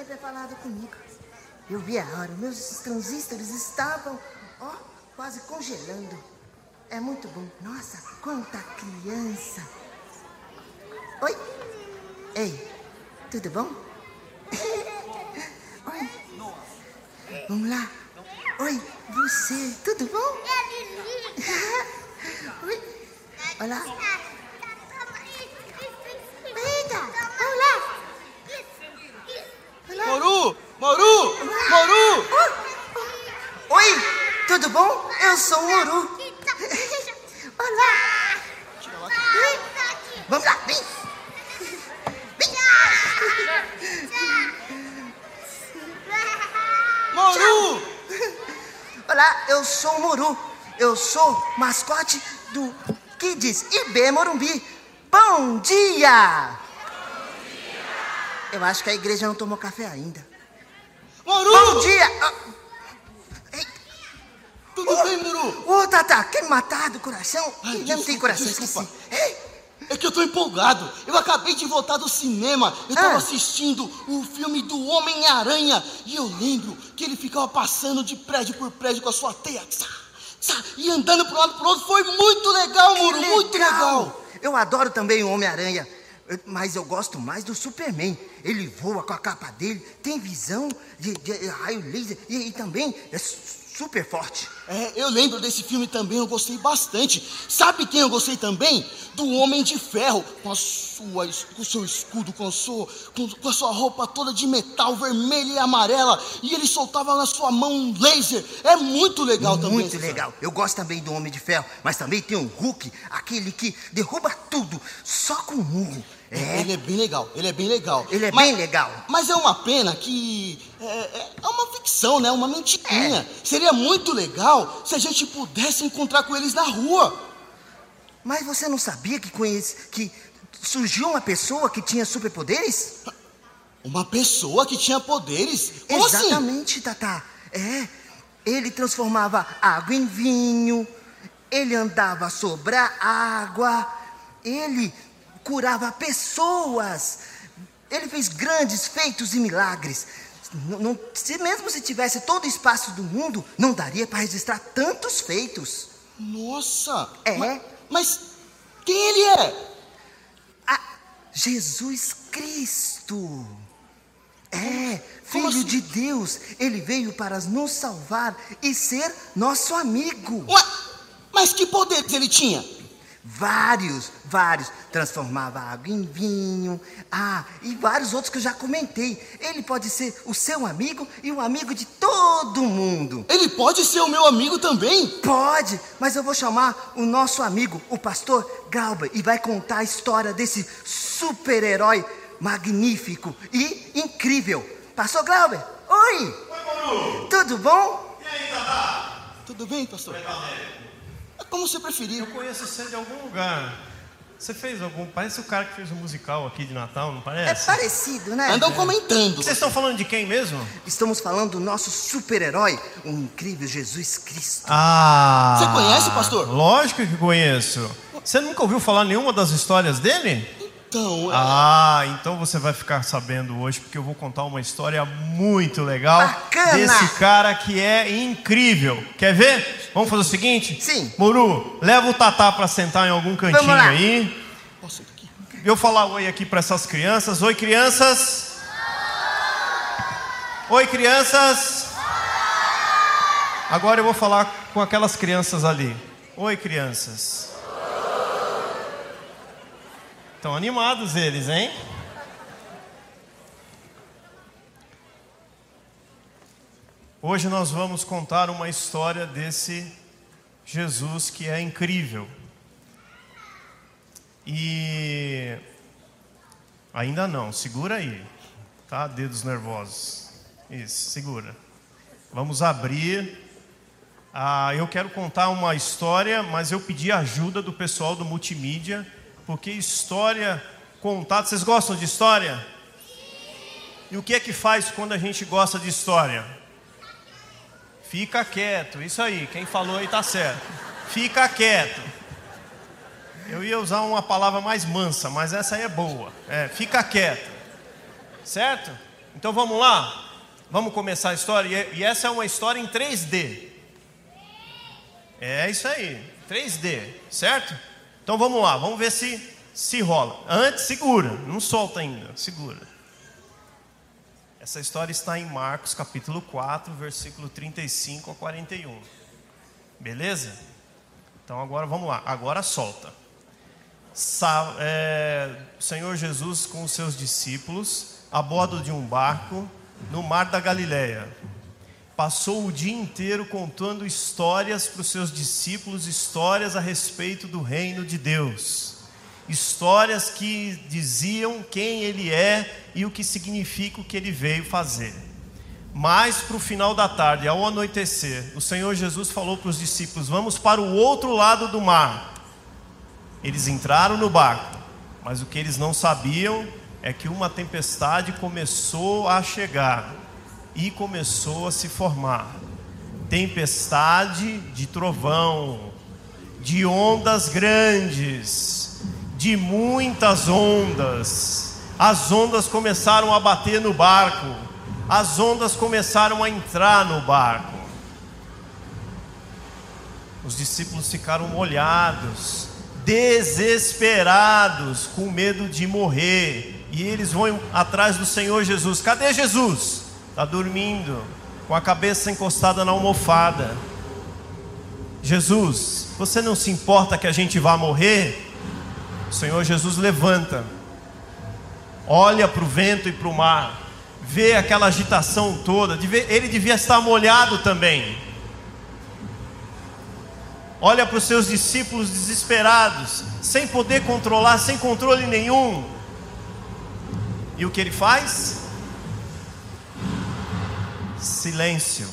sempre é falado comigo. Eu vi a hora, meus transistores estavam, ó, quase congelando. É muito bom. Nossa, quanta criança. Oi. Ei, tudo bom? Oi. Vamos lá. Oi, você, tudo bom? Oi. Olá. Eita, vamos lá. Olá. Moru! Moru! Moru! Oi, tudo bom? Eu sou o Uru. Olá. Oi. Vamos lá, vem. Moru! Olá, eu sou o Muru. Eu sou mascote do Kids IB Morumbi. Bom dia! Eu acho que a igreja não tomou café ainda. Moru! Bom dia! Ah, Tudo bem, Moru? Ô, Tata, quer me matar do coração? Ai, não tem coração, desculpa. esqueci. É que eu tô empolgado. Eu acabei de voltar do cinema. Eu tava Ah. assistindo o filme do Homem-Aranha. E eu lembro que ele ficava passando de prédio por prédio com a sua teia. Tsa, tsa, e andando pro lado pro outro. Foi muito legal, Moro. Muito legal. Eu adoro também o Homem-Aranha, mas eu gosto mais do Superman. Ele voa com a capa dele, tem visão de, de raio laser e, e também é super forte. É, eu lembro desse filme também, eu gostei bastante. Sabe quem eu gostei também? Do Homem de Ferro, com a sua, com o seu escudo, com a sua, com, com a sua roupa toda de metal vermelha e amarela, e ele soltava na sua mão um laser. É muito legal também. Muito esse filme. legal. Eu gosto também do Homem de Ferro, mas também tem o Hulk, aquele que derruba tudo só com um murro. É, Ele é bem legal, ele é bem legal. Ele é Mas- bem legal. Mas é uma pena que é, é- é uma ficção, né? Uma mentirinha. É. Seria muito legal se a gente pudesse encontrar com eles na rua. mas você não sabia que, conhece, que surgiu uma pessoa que tinha superpoderes? Uma pessoa que tinha poderes? Como assim? Exatamente, Tatá. É. Ele transformava água em vinho, ele andava sobre a água, ele curava pessoas, ele fez grandes feitos e milagres. Não- não- se mesmo se tivesse todo o espaço do mundo, não daria para registrar tantos feitos. Nossa! É. Ma- Mas, quem ele é? Ah, Jesus Cristo. É, Como filho assim? de Deus, ele veio para nos salvar e ser nosso amigo. Ué, mas que poderes ele tinha? Vários, vários. Transformava água em vinho. Ah, e vários outros que eu já comentei. Ele pode ser o seu amigo e o amigo de todo mundo. Ele pode ser o meu amigo também? Pode, mas eu vou chamar o nosso amigo, o pastor Glauber, e vai contar a história desse super-herói magnífico e incrível. Pastor Glauber, oi! Oi, Moru! Tudo bom? E aí, Tatá? Tudo bem, pastor? É como você preferir. Eu conheço você de algum lugar. Você fez algum. Parece o cara que fez o musical aqui de Natal, não É parece? parecido, né? Andam comentando. Vocês estão falando de quem mesmo? Estamos falando do nosso super-herói, o incrível Jesus Cristo. Ah! Você conhece, pastor? Lógico que conheço. Você nunca ouviu falar nenhuma das histórias dele? Então, é... Ah, então você vai ficar sabendo hoje, porque eu vou contar uma história muito legal Bacana! desse cara que é incrível. Quer ver? Vamos fazer o seguinte? Sim. Muru, leva o Tatá pra sentar em algum cantinho aí. Posso aqui? Eu falar oi aqui para essas crianças. Oi, crianças. Oi, crianças. Agora eu vou falar com aquelas crianças ali. Oi, crianças. Estão animados eles, hein? Hoje nós vamos contar uma história desse Jesus que é incrível. E ainda não, segura aí, tá? Dedos nervosos. Isso, segura. Vamos abrir. Ah, eu quero contar uma história, mas eu pedi ajuda do pessoal do multimídia, porque história contada. Vocês gostam de história? E o que é que faz quando a gente gosta de história? Fica quieto, isso aí, quem falou aí tá certo. Fica quieto. Eu ia usar uma palavra mais mansa, mas essa aí é boa. É, fica quieto. Certo? Então vamos lá? Vamos começar a história? E essa é uma história em 3D. É isso aí, 3D, certo? Então vamos lá, vamos ver se se rola. Antes, segura, não solta ainda, segura. Essa história está em Marcos capítulo 4, versículo 35 a 41. Beleza? Então agora vamos lá, agora solta. Sa é, Senhor Jesus com os seus discípulos a bordo de um barco no mar da Galileia. Passou o dia inteiro contando histórias para os seus discípulos, histórias a respeito do reino de Deus. Histórias que diziam quem ele é e o que significa o que ele veio fazer. Mas para o final da tarde, ao anoitecer, o Senhor Jesus falou para os discípulos: Vamos para o outro lado do mar. Eles entraram no barco, mas o que eles não sabiam é que uma tempestade começou a chegar e começou a se formar tempestade de trovão, de ondas grandes, de muitas ondas. As ondas começaram a bater no barco, as ondas começaram a entrar no barco. Os discípulos ficaram molhados, desesperados, com medo de morrer e eles vão atrás do Senhor Jesus. Cadê Jesus? Está dormindo, com a cabeça encostada na almofada. Jesus, você não se importa que a gente vá morrer? O Senhor Jesus levanta, olha para o vento e para o mar, vê aquela agitação toda, ele devia estar molhado também. Olha para os seus discípulos desesperados, sem poder controlar, sem controle nenhum e o que ele faz? Silêncio.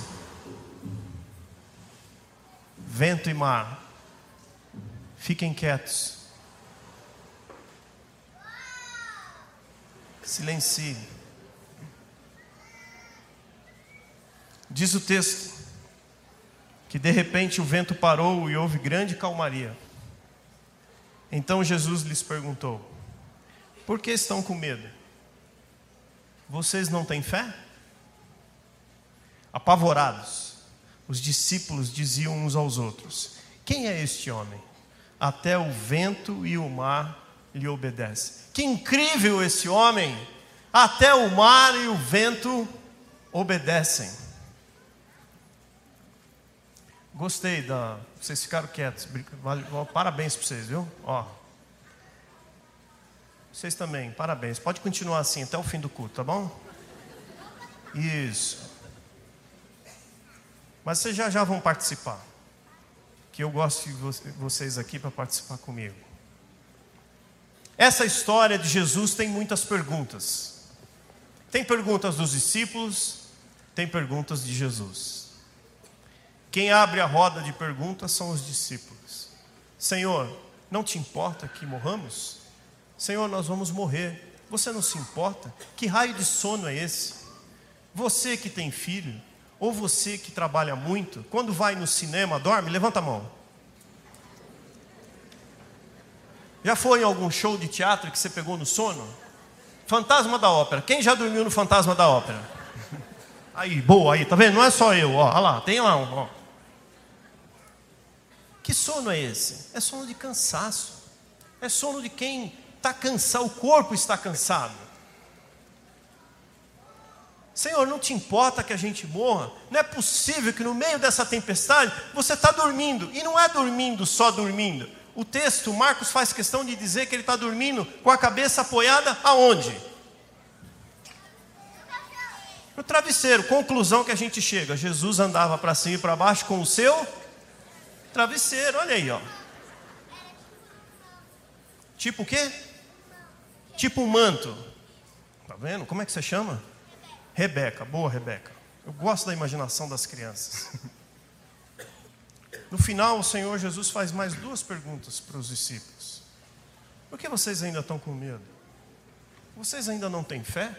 Vento e mar. Fiquem quietos. Silencie. Diz o texto que de repente o vento parou e houve grande calmaria. Então Jesus lhes perguntou: Por que estão com medo? Vocês não têm fé? Apavorados, os discípulos diziam uns aos outros: Quem é este homem? Até o vento e o mar lhe obedecem. Que incrível esse homem! Até o mar e o vento obedecem. Gostei da. Vocês ficaram quietos. Parabéns para vocês, viu? Ó, vocês também, parabéns. Pode continuar assim até o fim do culto, tá bom? Isso. Mas vocês já já vão participar. Que eu gosto de vocês aqui para participar comigo. Essa história de Jesus tem muitas perguntas. Tem perguntas dos discípulos, tem perguntas de Jesus. Quem abre a roda de perguntas são os discípulos. Senhor, não te importa que morramos? Senhor, nós vamos morrer. Você não se importa? Que raio de sono é esse? Você que tem filho, ou você que trabalha muito, quando vai no cinema, dorme? Levanta a mão. Já foi em algum show de teatro que você pegou no sono? Fantasma da Ópera. Quem já dormiu no Fantasma da Ópera? Aí, boa, aí, tá vendo? Não é só eu, ó, olha lá, tem lá um, ó. Que sono é esse? É sono de cansaço. É sono de quem está cansado, o corpo está cansado. Senhor, não te importa que a gente morra? Não é possível que no meio dessa tempestade você está dormindo, e não é dormindo só dormindo. O texto, Marcos faz questão de dizer que ele está dormindo com a cabeça apoiada aonde? No travesseiro. Conclusão que a gente chega: Jesus andava para cima e para baixo com o seu travesseiro. Olha aí, ó. Tipo o quê? Tipo um manto. Tá vendo? Como é que você chama? Rebeca. Boa, Rebeca. Eu gosto da imaginação das crianças. No final, o Senhor Jesus faz mais duas perguntas para os discípulos: Por que vocês ainda estão com medo? Vocês ainda não têm fé?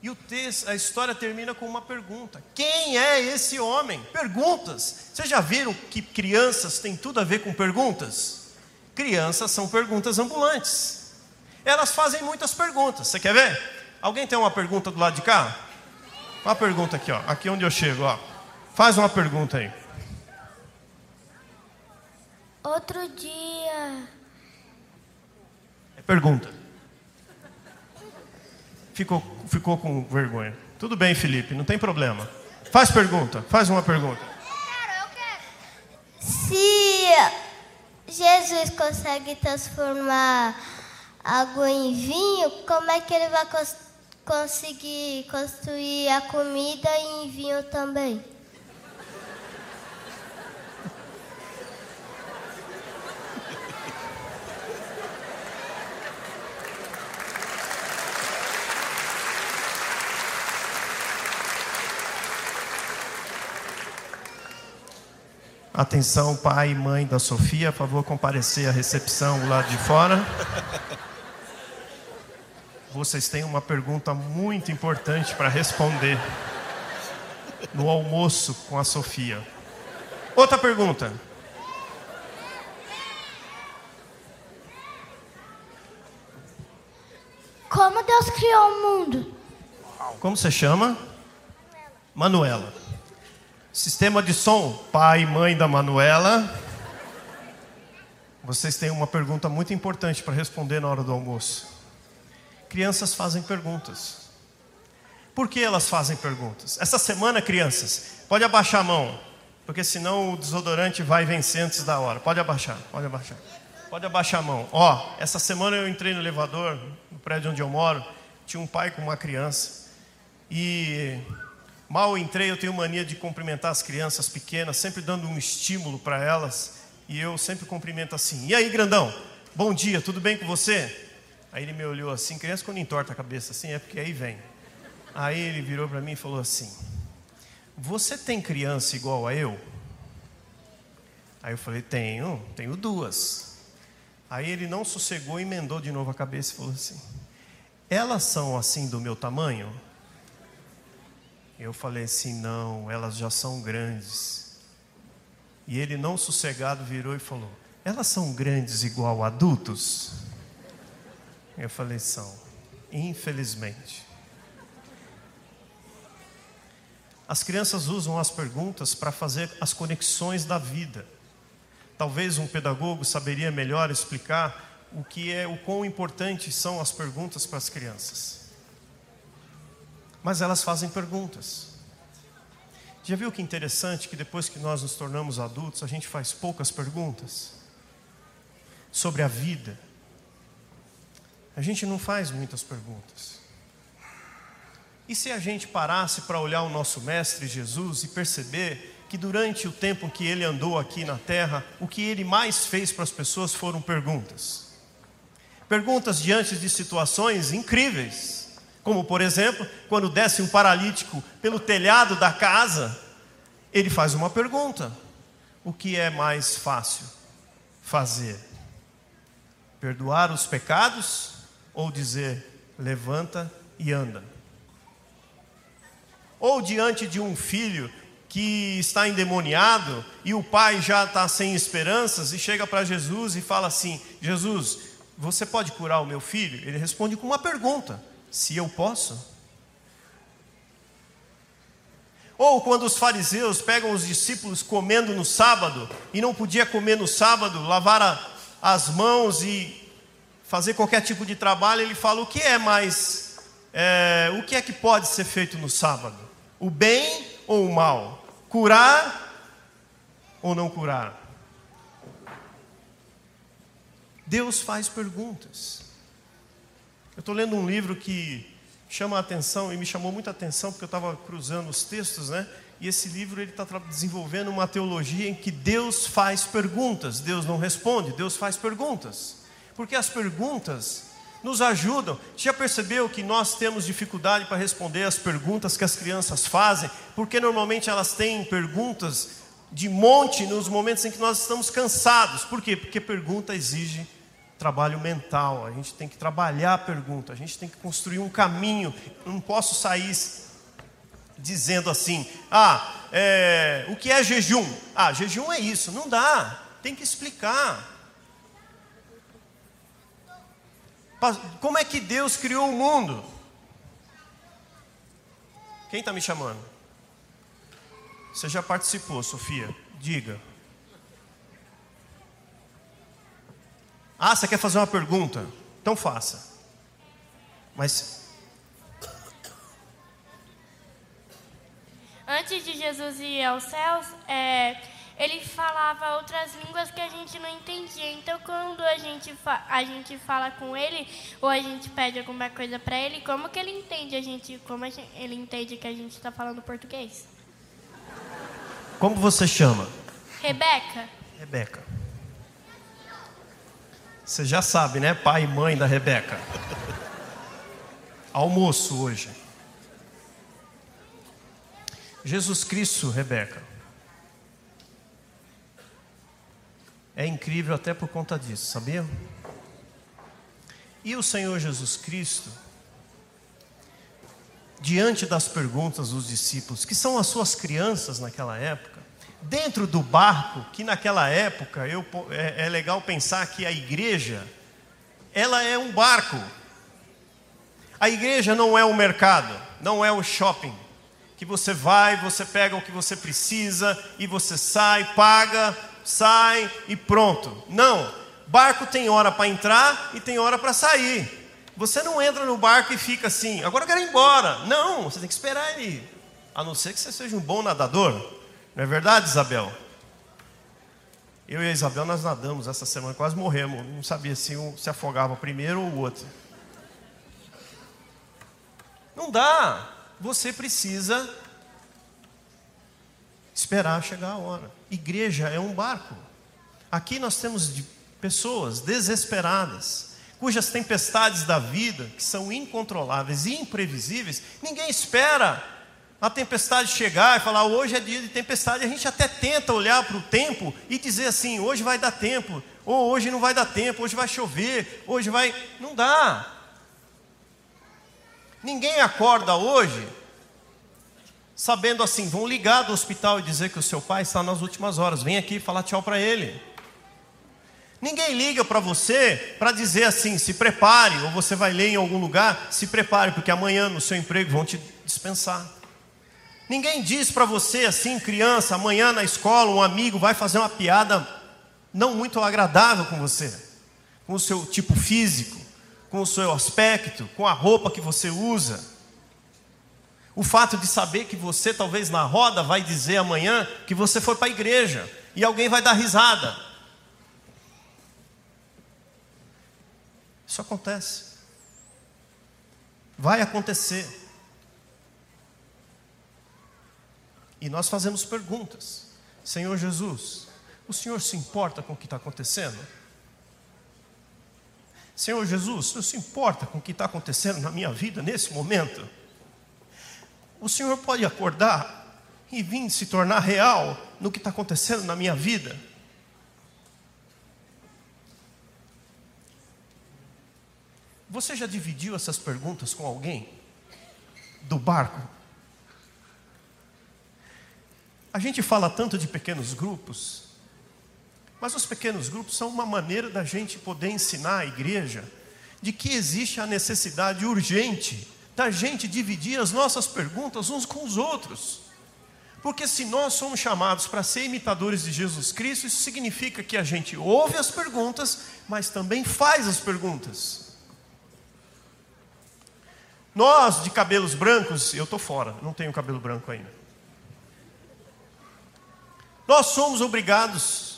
E o texto, a história termina com uma pergunta: Quem é esse homem? Perguntas. Vocês já viram que crianças têm tudo a ver com perguntas? Crianças são perguntas ambulantes. Elas fazem muitas perguntas. Você quer ver? Alguém tem uma pergunta do lado de cá? Uma pergunta aqui, ó. Aqui onde eu chego, ó. Faz uma pergunta aí. Outro dia. É pergunta. Ficou, ficou com vergonha. Tudo bem, Felipe, não tem problema. Faz pergunta, faz uma pergunta. Se Jesus consegue transformar água em vinho, como é que ele vai cons conseguir construir a comida em vinho também? Atenção, pai e mãe da Sofia, por favor, comparecer à recepção lá de fora. Vocês têm uma pergunta muito importante para responder no almoço com a Sofia. Outra pergunta. Como Deus criou o mundo? Como você chama? Manuela. Sistema de som, pai e mãe da Manuela. Vocês têm uma pergunta muito importante para responder na hora do almoço. Crianças fazem perguntas. Por que elas fazem perguntas? Essa semana, crianças, pode abaixar a mão, porque senão o desodorante vai vencer antes da hora. Pode abaixar, pode abaixar. Pode abaixar a mão. Ó, essa semana eu entrei no elevador, no prédio onde eu moro, tinha um pai com uma criança. E Mal entrei, eu tenho mania de cumprimentar as crianças pequenas, sempre dando um estímulo para elas. E eu sempre cumprimento assim: E aí, grandão? Bom dia, tudo bem com você? Aí ele me olhou assim, criança quando entorta a cabeça assim, é porque aí vem. Aí ele virou para mim e falou assim: Você tem criança igual a eu? Aí eu falei: Tenho, tenho duas. Aí ele não sossegou emendou de novo a cabeça e falou assim: Elas são assim do meu tamanho? Eu falei assim: não, elas já são grandes. E ele, não sossegado, virou e falou: elas são grandes igual adultos? Eu falei: são, infelizmente. As crianças usam as perguntas para fazer as conexões da vida. Talvez um pedagogo saberia melhor explicar o que é, o quão importantes são as perguntas para as crianças mas elas fazem perguntas. Já viu que interessante que depois que nós nos tornamos adultos, a gente faz poucas perguntas sobre a vida? A gente não faz muitas perguntas. E se a gente parasse para olhar o nosso Mestre Jesus e perceber que durante o tempo que ele andou aqui na terra, o que ele mais fez para as pessoas foram perguntas. Perguntas diante de situações incríveis como, por exemplo, quando desce um paralítico pelo telhado da casa, ele faz uma pergunta: o que é mais fácil fazer? Perdoar os pecados ou dizer levanta e anda? Ou diante de um filho que está endemoniado e o pai já está sem esperanças e chega para Jesus e fala assim: Jesus, você pode curar o meu filho? Ele responde com uma pergunta se eu posso? Ou quando os fariseus pegam os discípulos comendo no sábado e não podia comer no sábado, lavar a, as mãos e fazer qualquer tipo de trabalho, ele fala: o que é mais, é, o que é que pode ser feito no sábado? O bem ou o mal? Curar ou não curar? Deus faz perguntas. Eu estou lendo um livro que chama a atenção e me chamou muita atenção porque eu estava cruzando os textos, né? E esse livro ele está desenvolvendo uma teologia em que Deus faz perguntas, Deus não responde, Deus faz perguntas, porque as perguntas nos ajudam. Já percebeu que nós temos dificuldade para responder as perguntas que as crianças fazem, porque normalmente elas têm perguntas de monte nos momentos em que nós estamos cansados. Por quê? Porque pergunta exige trabalho mental, a gente tem que trabalhar a pergunta, a gente tem que construir um caminho. Eu não posso sair dizendo assim: ah, é, o que é jejum? Ah, jejum é isso. Não dá, tem que explicar. Como é que Deus criou o mundo? Quem está me chamando? Você já participou, Sofia? Diga. Ah, você quer fazer uma pergunta? Então faça. Mas. Antes de Jesus ir aos céus, é, ele falava outras línguas que a gente não entendia. Então, quando a gente, a gente fala com ele, ou a gente pede alguma coisa para ele, como que ele entende a gente, como a gente, ele entende que a gente está falando português? Como você chama? Rebeca. Rebeca. Você já sabe, né? Pai e mãe da Rebeca. Almoço hoje. Jesus Cristo, Rebeca. É incrível até por conta disso, sabia? E o Senhor Jesus Cristo, diante das perguntas dos discípulos, que são as suas crianças naquela época, dentro do barco, que naquela época eu, é, é legal pensar que a igreja, ela é um barco. A igreja não é o mercado, não é o shopping, que você vai, você pega o que você precisa e você sai, paga, sai e pronto. Não, barco tem hora para entrar e tem hora para sair. Você não entra no barco e fica assim, agora eu quero ir embora. Não, você tem que esperar ele ir. A não ser que você seja um bom nadador. Não é verdade, Isabel? Eu e a Isabel nós nadamos essa semana, quase morremos. Não sabia se um se afogava primeiro ou o outro. Não dá. Você precisa esperar chegar a hora. Igreja é um barco. Aqui nós temos pessoas desesperadas, cujas tempestades da vida, que são incontroláveis e imprevisíveis, ninguém espera a tempestade chegar e falar hoje é dia de tempestade, a gente até tenta olhar para o tempo e dizer assim: hoje vai dar tempo, ou hoje não vai dar tempo, hoje vai chover, hoje vai. Não dá. Ninguém acorda hoje sabendo assim: vão ligar do hospital e dizer que o seu pai está nas últimas horas, vem aqui falar tchau para ele. Ninguém liga para você para dizer assim: se prepare, ou você vai ler em algum lugar, se prepare, porque amanhã no seu emprego vão te dispensar. Ninguém diz para você assim, criança, amanhã na escola um amigo vai fazer uma piada não muito agradável com você, com o seu tipo físico, com o seu aspecto, com a roupa que você usa. O fato de saber que você talvez na roda vai dizer amanhã que você foi para a igreja e alguém vai dar risada. Isso acontece. Vai acontecer. E nós fazemos perguntas. Senhor Jesus, o Senhor se importa com o que está acontecendo? Senhor Jesus, o Senhor se importa com o que está acontecendo na minha vida nesse momento? O Senhor pode acordar e vir se tornar real no que está acontecendo na minha vida? Você já dividiu essas perguntas com alguém? Do barco? A gente fala tanto de pequenos grupos, mas os pequenos grupos são uma maneira da gente poder ensinar a igreja de que existe a necessidade urgente da gente dividir as nossas perguntas uns com os outros. Porque se nós somos chamados para ser imitadores de Jesus Cristo, isso significa que a gente ouve as perguntas, mas também faz as perguntas. Nós de cabelos brancos, eu estou fora, não tenho cabelo branco ainda. Nós somos obrigados,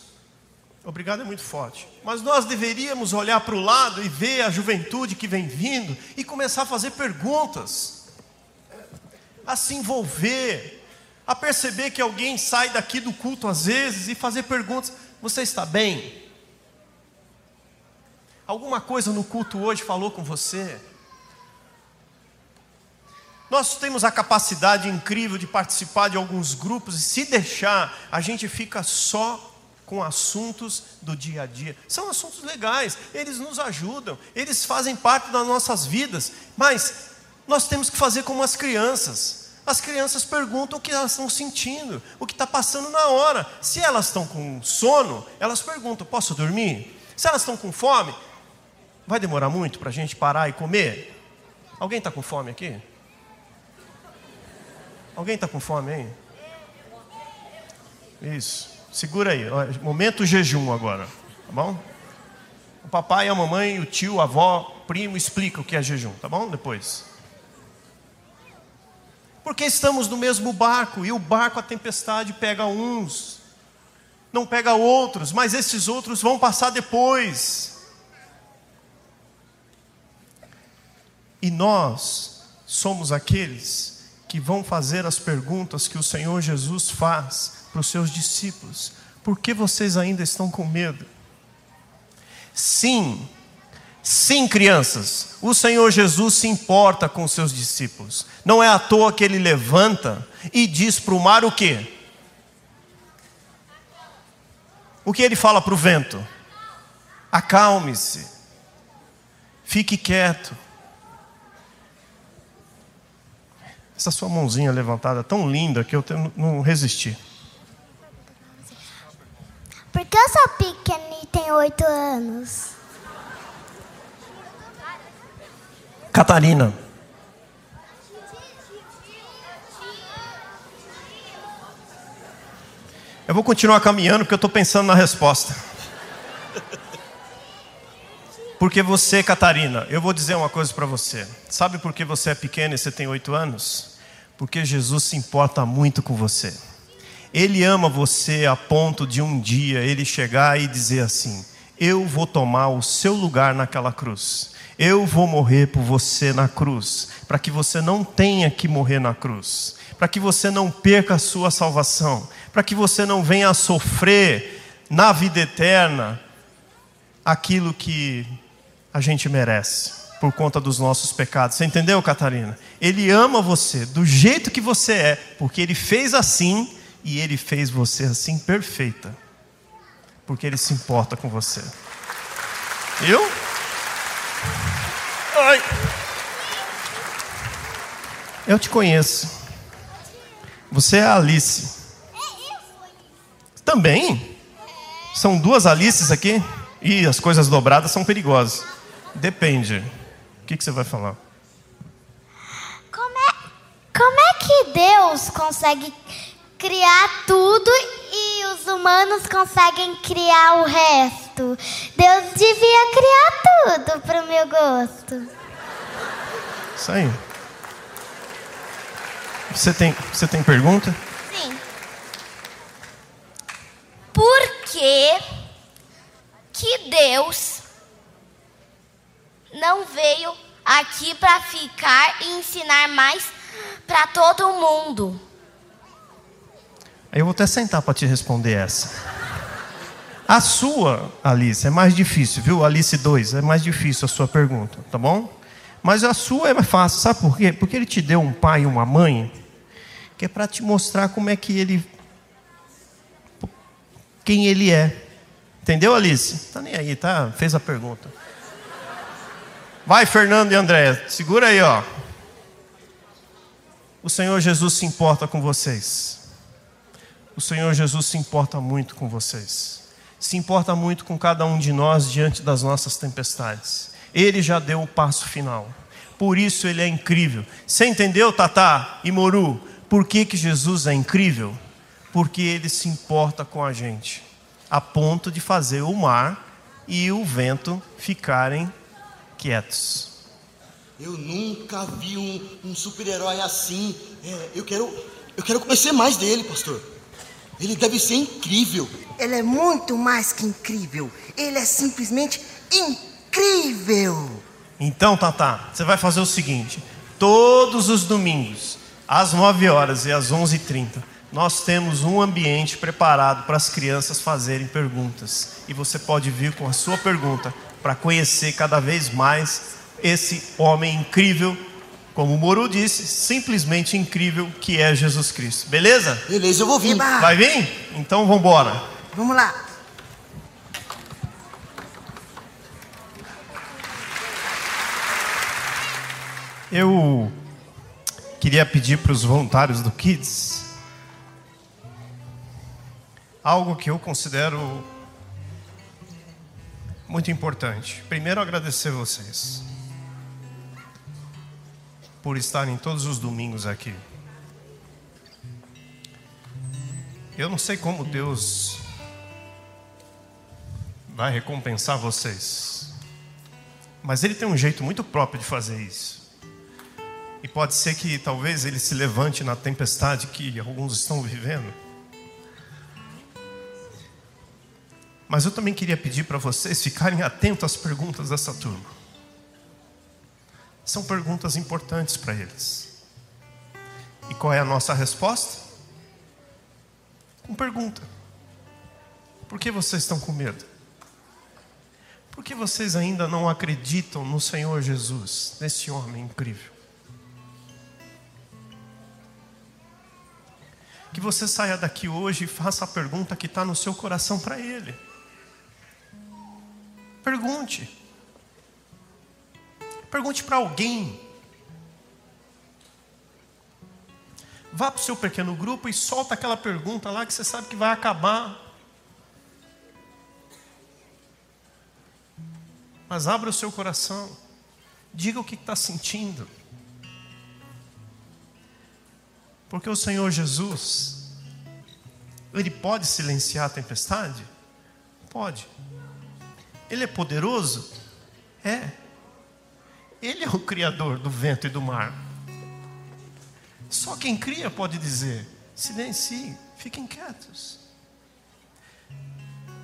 obrigado é muito forte, mas nós deveríamos olhar para o lado e ver a juventude que vem vindo e começar a fazer perguntas, a se envolver, a perceber que alguém sai daqui do culto às vezes e fazer perguntas: Você está bem? Alguma coisa no culto hoje falou com você? Nós temos a capacidade incrível de participar de alguns grupos e se deixar, a gente fica só com assuntos do dia a dia. São assuntos legais, eles nos ajudam, eles fazem parte das nossas vidas, mas nós temos que fazer como as crianças. As crianças perguntam o que elas estão sentindo, o que está passando na hora. Se elas estão com sono, elas perguntam: posso dormir? Se elas estão com fome, vai demorar muito para a gente parar e comer? Alguém está com fome aqui? Alguém está com fome aí? Isso. Segura aí. Momento jejum agora. Tá bom? O papai, a mamãe, o tio, a avó, o primo explica o que é jejum. Tá bom? Depois. Porque estamos no mesmo barco e o barco, a tempestade pega uns, não pega outros, mas esses outros vão passar depois. E nós somos aqueles que vão fazer as perguntas que o Senhor Jesus faz para os seus discípulos: por que vocês ainda estão com medo? Sim, sim, crianças, o Senhor Jesus se importa com os seus discípulos. Não é à toa que ele levanta e diz para o mar o quê? O que ele fala para o vento? Acalme-se, fique quieto. Essa sua mãozinha levantada tão linda que eu não resisti. Porque eu sou pequena e tenho oito anos. Catarina. Eu vou continuar caminhando porque eu estou pensando na resposta. Porque você, Catarina, eu vou dizer uma coisa para você. Sabe por que você é pequena e você tem oito anos? Porque Jesus se importa muito com você. Ele ama você a ponto de um dia ele chegar e dizer assim: Eu vou tomar o seu lugar naquela cruz. Eu vou morrer por você na cruz, para que você não tenha que morrer na cruz, para que você não perca a sua salvação, para que você não venha a sofrer na vida eterna aquilo que a gente merece por conta dos nossos pecados. Você entendeu, Catarina? Ele ama você do jeito que você é, porque ele fez assim e Ele fez você assim perfeita, porque Ele se importa com você. Eu? Ai. Eu te conheço. Você é a Alice. Também? São duas Alices aqui? E as coisas dobradas são perigosas. Depende. O que, que você vai falar? Como é, como é que Deus consegue criar tudo e os humanos conseguem criar o resto. Deus devia criar tudo para o meu gosto. Isso aí. Você tem, você tem pergunta? Sim. Por que, que Deus não veio aqui para ficar e ensinar mais para todo mundo? Eu vou até sentar para te responder essa. A sua, Alice, é mais difícil, viu? Alice 2, é mais difícil a sua pergunta, tá bom? Mas a sua é mais fácil, sabe por quê? Porque ele te deu um pai e uma mãe, que é para te mostrar como é que ele. quem ele é. Entendeu, Alice? Tá nem aí, tá? Fez a pergunta. Vai, Fernando e André, segura aí, ó. O Senhor Jesus se importa com vocês. O Senhor Jesus se importa muito com vocês. Se importa muito com cada um de nós diante das nossas tempestades. Ele já deu o passo final. Por isso ele é incrível. Você entendeu, Tatá e Moru? Por que, que Jesus é incrível? Porque ele se importa com a gente, a ponto de fazer o mar e o vento ficarem quietos. Eu nunca vi um, um super-herói assim. É, eu quero, eu quero conhecer mais dele, pastor. Ele deve ser incrível. Ele é muito mais que incrível. Ele é simplesmente incrível. Então, Tata, você vai fazer o seguinte: todos os domingos, às 9 horas e às 11h30, nós temos um ambiente preparado para as crianças fazerem perguntas. E você pode vir com a sua pergunta para conhecer cada vez mais esse homem incrível como o Moro disse, simplesmente incrível que é Jesus Cristo. Beleza? Beleza, eu vou vir. Eba. Vai vir? Então vamos embora. Vamos lá. Eu queria pedir para os voluntários do Kids algo que eu considero muito importante. Primeiro, agradecer vocês por estarem todos os domingos aqui. Eu não sei como Deus vai recompensar vocês, mas Ele tem um jeito muito próprio de fazer isso. E pode ser que talvez Ele se levante na tempestade que alguns estão vivendo. Mas eu também queria pedir para vocês ficarem atentos às perguntas dessa turma. São perguntas importantes para eles. E qual é a nossa resposta? Com pergunta: Por que vocês estão com medo? Por que vocês ainda não acreditam no Senhor Jesus, nesse homem incrível? Que você saia daqui hoje e faça a pergunta que está no seu coração para Ele. Pergunte. Pergunte para alguém. Vá para o seu pequeno grupo e solta aquela pergunta lá que você sabe que vai acabar. Mas abra o seu coração. Diga o que está sentindo. Porque o Senhor Jesus, Ele pode silenciar a tempestade? Pode. Ele é poderoso? É. Ele é o Criador do vento e do mar. Só quem cria pode dizer: silencie, fiquem quietos.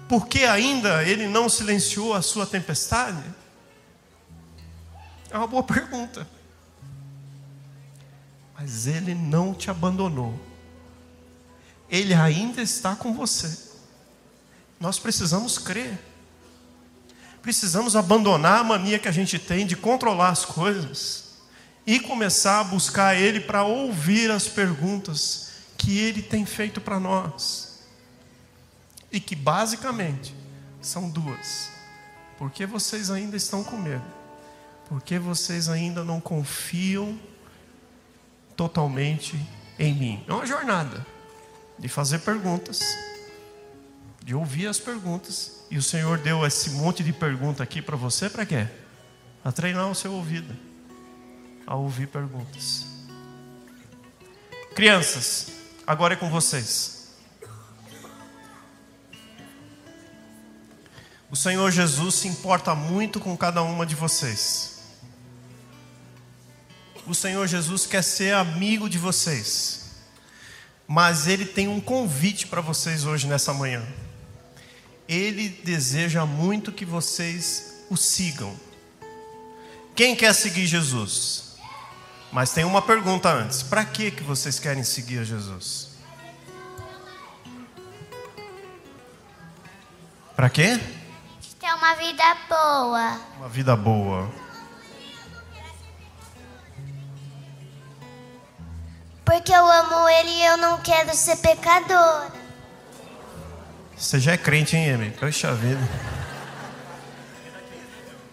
Por que ainda ele não silenciou a sua tempestade? É uma boa pergunta. Mas ele não te abandonou. Ele ainda está com você. Nós precisamos crer. Precisamos abandonar a mania que a gente tem de controlar as coisas e começar a buscar Ele para ouvir as perguntas que Ele tem feito para nós. E que basicamente são duas. Por que vocês ainda estão com medo? Por que vocês ainda não confiam totalmente em mim? É uma jornada de fazer perguntas, de ouvir as perguntas. E o Senhor deu esse monte de pergunta aqui para você para quê? Para treinar o seu ouvido a ouvir perguntas. Crianças, agora é com vocês. O Senhor Jesus se importa muito com cada uma de vocês. O Senhor Jesus quer ser amigo de vocês. Mas Ele tem um convite para vocês hoje nessa manhã. Ele deseja muito que vocês o sigam. Quem quer seguir Jesus? Mas tem uma pergunta antes: para que que vocês querem seguir a Jesus? Para quê? Ter uma vida boa. Uma vida boa. Porque eu amo ele e eu não quero ser pecadora. Você já é crente, hein, Emi? Poxa vida.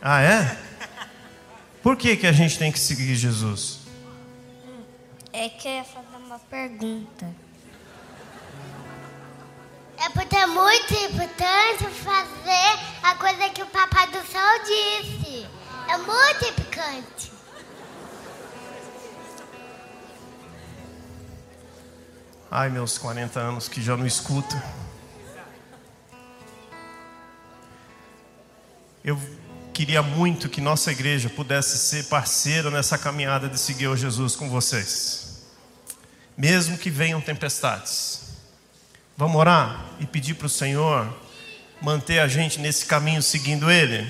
Ah, é? Por que, que a gente tem que seguir Jesus? É que eu ia fazer uma pergunta. É porque é muito importante fazer a coisa que o Papai do Céu disse. É muito importante. Ai, meus 40 anos que já não escuto. Eu queria muito que nossa igreja pudesse ser parceira nessa caminhada de seguir o Jesus com vocês mesmo que venham tempestades. Vamos orar e pedir para o Senhor manter a gente nesse caminho seguindo Ele,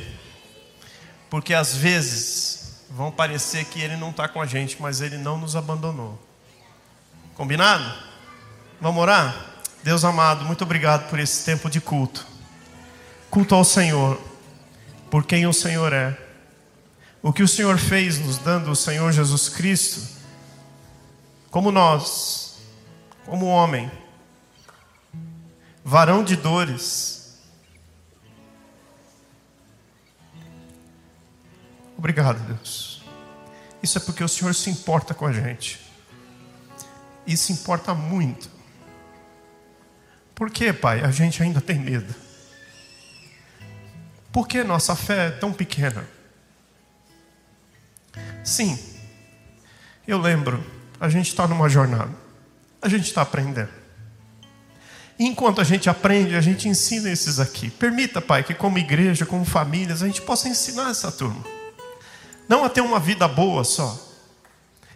porque às vezes vão parecer que Ele não está com a gente, mas Ele não nos abandonou. Combinado? Vamos orar? Deus amado, muito obrigado por esse tempo de culto. Culto ao Senhor, por quem o Senhor é. O que o Senhor fez nos dando o Senhor Jesus Cristo como nós, como homem, varão de dores. Obrigado, Deus. Isso é porque o Senhor se importa com a gente. E se importa muito. Por que, Pai, a gente ainda tem medo? Por que nossa fé é tão pequena? Sim, eu lembro a gente está numa jornada, a gente está aprendendo. E enquanto a gente aprende, a gente ensina esses aqui. Permita, Pai, que como igreja, como famílias, a gente possa ensinar essa turma. Não a ter uma vida boa só,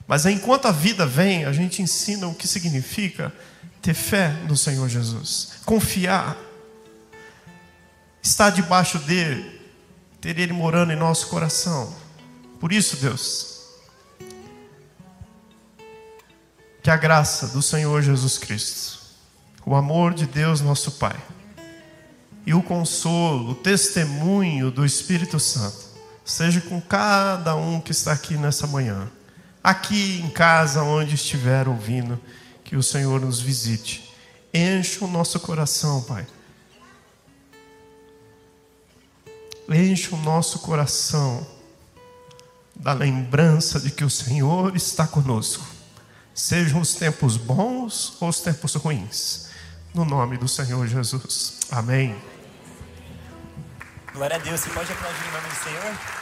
mas enquanto a vida vem, a gente ensina o que significa ter fé no Senhor Jesus, confiar, estar debaixo dele, ter ele morando em nosso coração. Por isso, Deus, que a graça do Senhor Jesus Cristo, o amor de Deus nosso Pai, e o consolo, o testemunho do Espírito Santo, seja com cada um que está aqui nessa manhã, aqui em casa, onde estiver ouvindo, que o Senhor nos visite, enche o nosso coração, Pai. Enche o nosso coração da lembrança de que o Senhor está conosco sejam os tempos bons ou os tempos ruins. No nome do Senhor Jesus. Amém. Glória a Deus. Você pode aplaudir o nome do Senhor?